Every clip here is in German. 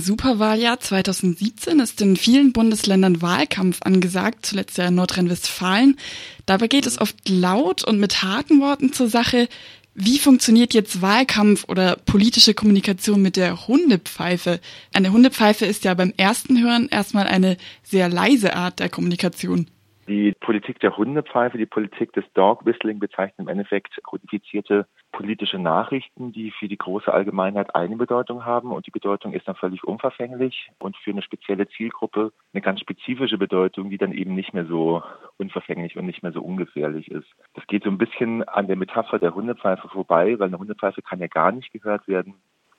Superwahljahr 2017 ist in vielen Bundesländern Wahlkampf angesagt, zuletzt ja in Nordrhein-Westfalen. Dabei geht es oft laut und mit harten Worten zur Sache. Wie funktioniert jetzt Wahlkampf oder politische Kommunikation mit der Hundepfeife? Eine Hundepfeife ist ja beim ersten Hören erstmal eine sehr leise Art der Kommunikation. Die Politik der Hundepfeife, die Politik des Dog Whistling bezeichnet im Endeffekt kodifizierte politische Nachrichten, die für die große Allgemeinheit eine Bedeutung haben und die Bedeutung ist dann völlig unverfänglich und für eine spezielle Zielgruppe eine ganz spezifische Bedeutung, die dann eben nicht mehr so unverfänglich und nicht mehr so ungefährlich ist. Das geht so ein bisschen an der Metapher der Hundepfeife vorbei, weil eine Hundepfeife kann ja gar nicht gehört werden.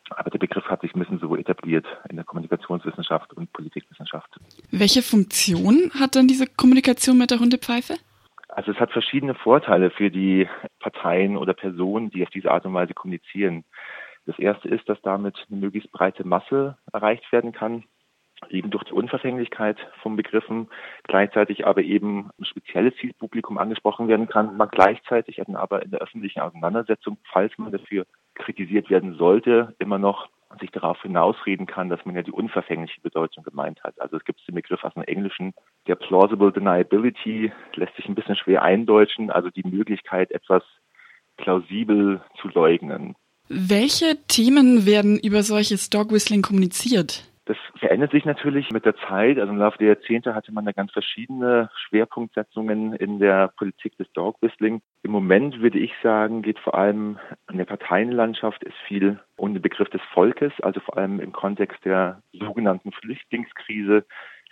Aber der Begriff hat sich ein bisschen so etabliert in der Kommunikationswissenschaft und Politikwissenschaft. Welche Funktion hat dann diese Kommunikation mit der Hundepfeife? Also es hat verschiedene Vorteile für die Parteien oder Personen, die auf diese Art und Weise kommunizieren. Das erste ist, dass damit eine möglichst breite Masse erreicht werden kann, eben durch die Unverfänglichkeit von Begriffen, gleichzeitig aber eben ein spezielles Zielpublikum angesprochen werden kann, man gleichzeitig aber in der öffentlichen Auseinandersetzung, falls man dafür kritisiert werden sollte, immer noch sich darauf hinausreden kann, dass man ja die unverfängliche Bedeutung gemeint hat. Also es gibt den Begriff aus dem Englischen, der plausible deniability, lässt sich ein bisschen schwer eindeutschen, also die Möglichkeit, etwas plausibel zu leugnen. Welche Themen werden über solches Dog Whistling kommuniziert? Verändert sich natürlich mit der Zeit. Also im Laufe der Jahrzehnte hatte man da ganz verschiedene Schwerpunktsetzungen in der Politik des Dog Whistling. Im Moment würde ich sagen, geht vor allem in der Parteienlandschaft ist viel um den Begriff des Volkes, also vor allem im Kontext der sogenannten Flüchtlingskrise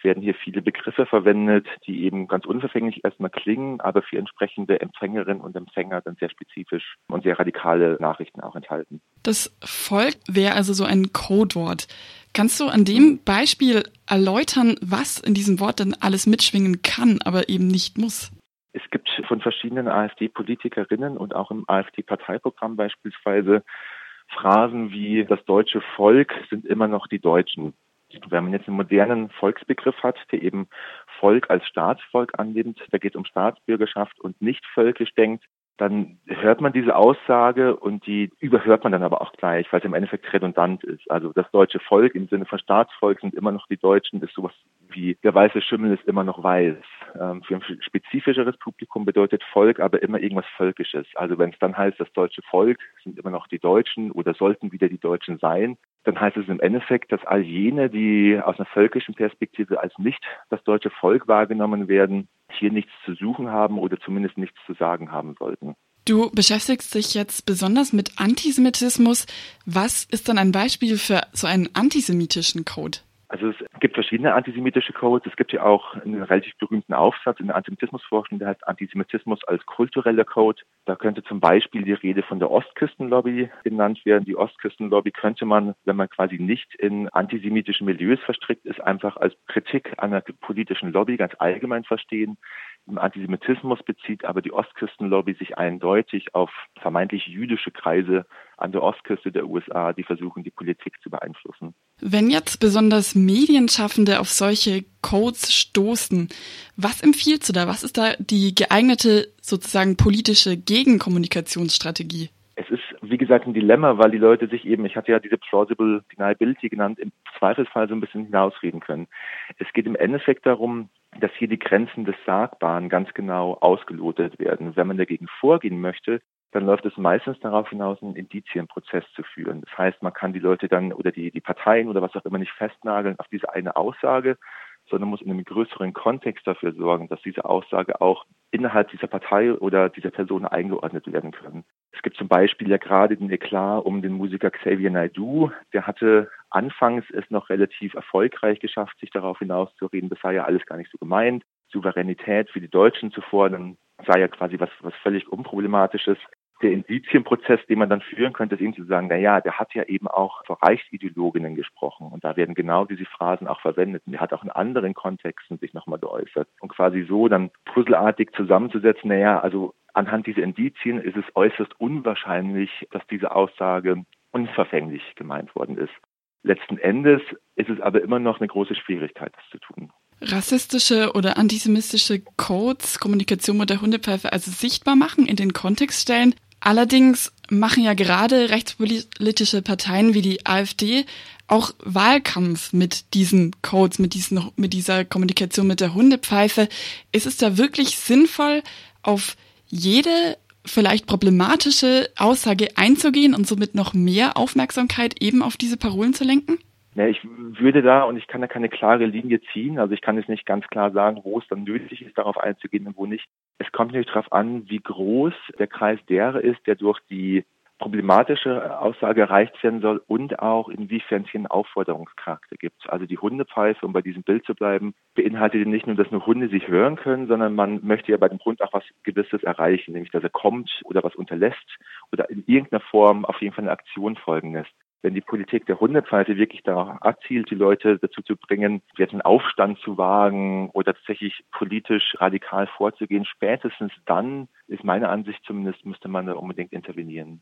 werden hier viele Begriffe verwendet, die eben ganz unverfänglich erstmal klingen, aber für entsprechende Empfängerinnen und Empfänger dann sehr spezifisch und sehr radikale Nachrichten auch enthalten. Das Volk wäre also so ein Codewort. Kannst du an dem Beispiel erläutern, was in diesem Wort denn alles mitschwingen kann, aber eben nicht muss? Es gibt von verschiedenen AfD-Politikerinnen und auch im AfD-Parteiprogramm beispielsweise Phrasen wie das deutsche Volk sind immer noch die Deutschen. Wenn man jetzt einen modernen Volksbegriff hat, der eben Volk als Staatsvolk annimmt, da geht es um Staatsbürgerschaft und nicht völkisch denkt, dann hört man diese Aussage und die überhört man dann aber auch gleich, weil es im Endeffekt redundant ist. Also das deutsche Volk im Sinne von Staatsvolk sind immer noch die Deutschen, ist sowas wie der weiße Schimmel ist immer noch weiß. Ähm, für ein spezifischeres Publikum bedeutet Volk aber immer irgendwas Völkisches. Also wenn es dann heißt, das deutsche Volk sind immer noch die Deutschen oder sollten wieder die Deutschen sein, dann heißt es im Endeffekt, dass all jene, die aus einer völkischen Perspektive als nicht das deutsche Volk wahrgenommen werden, hier nichts zu suchen haben oder zumindest nichts zu sagen haben sollten. Du beschäftigst dich jetzt besonders mit Antisemitismus. Was ist dann ein Beispiel für so einen antisemitischen Code? Also es gibt verschiedene antisemitische Codes. Es gibt ja auch einen relativ berühmten Aufsatz in der Antisemitismusforschung, der heißt Antisemitismus als kultureller Code. Da könnte zum Beispiel die Rede von der Ostküstenlobby genannt werden. Die Ostküstenlobby könnte man, wenn man quasi nicht in antisemitischen Milieus verstrickt ist, einfach als Kritik an der politischen Lobby ganz allgemein verstehen. Antisemitismus bezieht aber die Ostküstenlobby sich eindeutig auf vermeintlich jüdische Kreise an der Ostküste der USA, die versuchen, die Politik zu beeinflussen. Wenn jetzt besonders Medienschaffende auf solche Codes stoßen, was empfiehlst du da? Was ist da die geeignete sozusagen politische Gegenkommunikationsstrategie? Es ist, wie gesagt, ein Dilemma, weil die Leute sich eben, ich hatte ja diese plausible deniability genannt, im Zweifelsfall so ein bisschen hinausreden können. Es geht im Endeffekt darum, dass hier die Grenzen des Sagbaren ganz genau ausgelotet werden. Wenn man dagegen vorgehen möchte, dann läuft es meistens darauf hinaus, einen Indizienprozess zu führen. Das heißt, man kann die Leute dann oder die, die Parteien oder was auch immer nicht festnageln auf diese eine Aussage, sondern muss in einem größeren Kontext dafür sorgen, dass diese Aussage auch innerhalb dieser Partei oder dieser Person eingeordnet werden kann. Es gibt zum Beispiel ja gerade den Eklat um den Musiker Xavier Naidoo. Der hatte anfangs es noch relativ erfolgreich geschafft, sich darauf hinauszureden, das sei ja alles gar nicht so gemeint. Souveränität für die Deutschen zu fordern, sei ja quasi was, was völlig unproblematisches der Indizienprozess, den man dann führen könnte, ist eben zu sagen, na ja, der hat ja eben auch vor Reichsideologinnen gesprochen und da werden genau diese Phrasen auch verwendet. Und der hat auch in anderen Kontexten sich nochmal geäußert. Und quasi so dann puzzelartig zusammenzusetzen, na ja, also anhand dieser Indizien ist es äußerst unwahrscheinlich, dass diese Aussage unverfänglich gemeint worden ist. Letzten Endes ist es aber immer noch eine große Schwierigkeit, das zu tun. Rassistische oder antisemitische Codes, Kommunikation mit der Hundepfeife also sichtbar machen, in den Kontext stellen, Allerdings machen ja gerade rechtspolitische Parteien wie die AfD auch Wahlkampf mit diesen Codes, mit, diesen, mit dieser Kommunikation mit der Hundepfeife. Ist es da wirklich sinnvoll, auf jede vielleicht problematische Aussage einzugehen und somit noch mehr Aufmerksamkeit eben auf diese Parolen zu lenken? Ja, ich würde da, und ich kann da keine klare Linie ziehen, also ich kann jetzt nicht ganz klar sagen, wo es dann nötig ist, darauf einzugehen und wo nicht. Es kommt natürlich darauf an, wie groß der Kreis derer ist, der durch die problematische Aussage erreicht werden soll und auch inwiefern es hier einen Aufforderungscharakter gibt. Also die Hundepfeife, um bei diesem Bild zu bleiben, beinhaltet nicht nur, dass nur Hunde sich hören können, sondern man möchte ja bei dem Hund auch was Gewisses erreichen, nämlich dass er kommt oder was unterlässt oder in irgendeiner Form auf jeden Fall eine Aktion folgen lässt wenn die Politik der Hundepfeife wirklich darauf abzielt, die Leute dazu zu bringen, jetzt einen Aufstand zu wagen oder tatsächlich politisch radikal vorzugehen, spätestens dann ist meine Ansicht zumindest, müsste man da unbedingt intervenieren.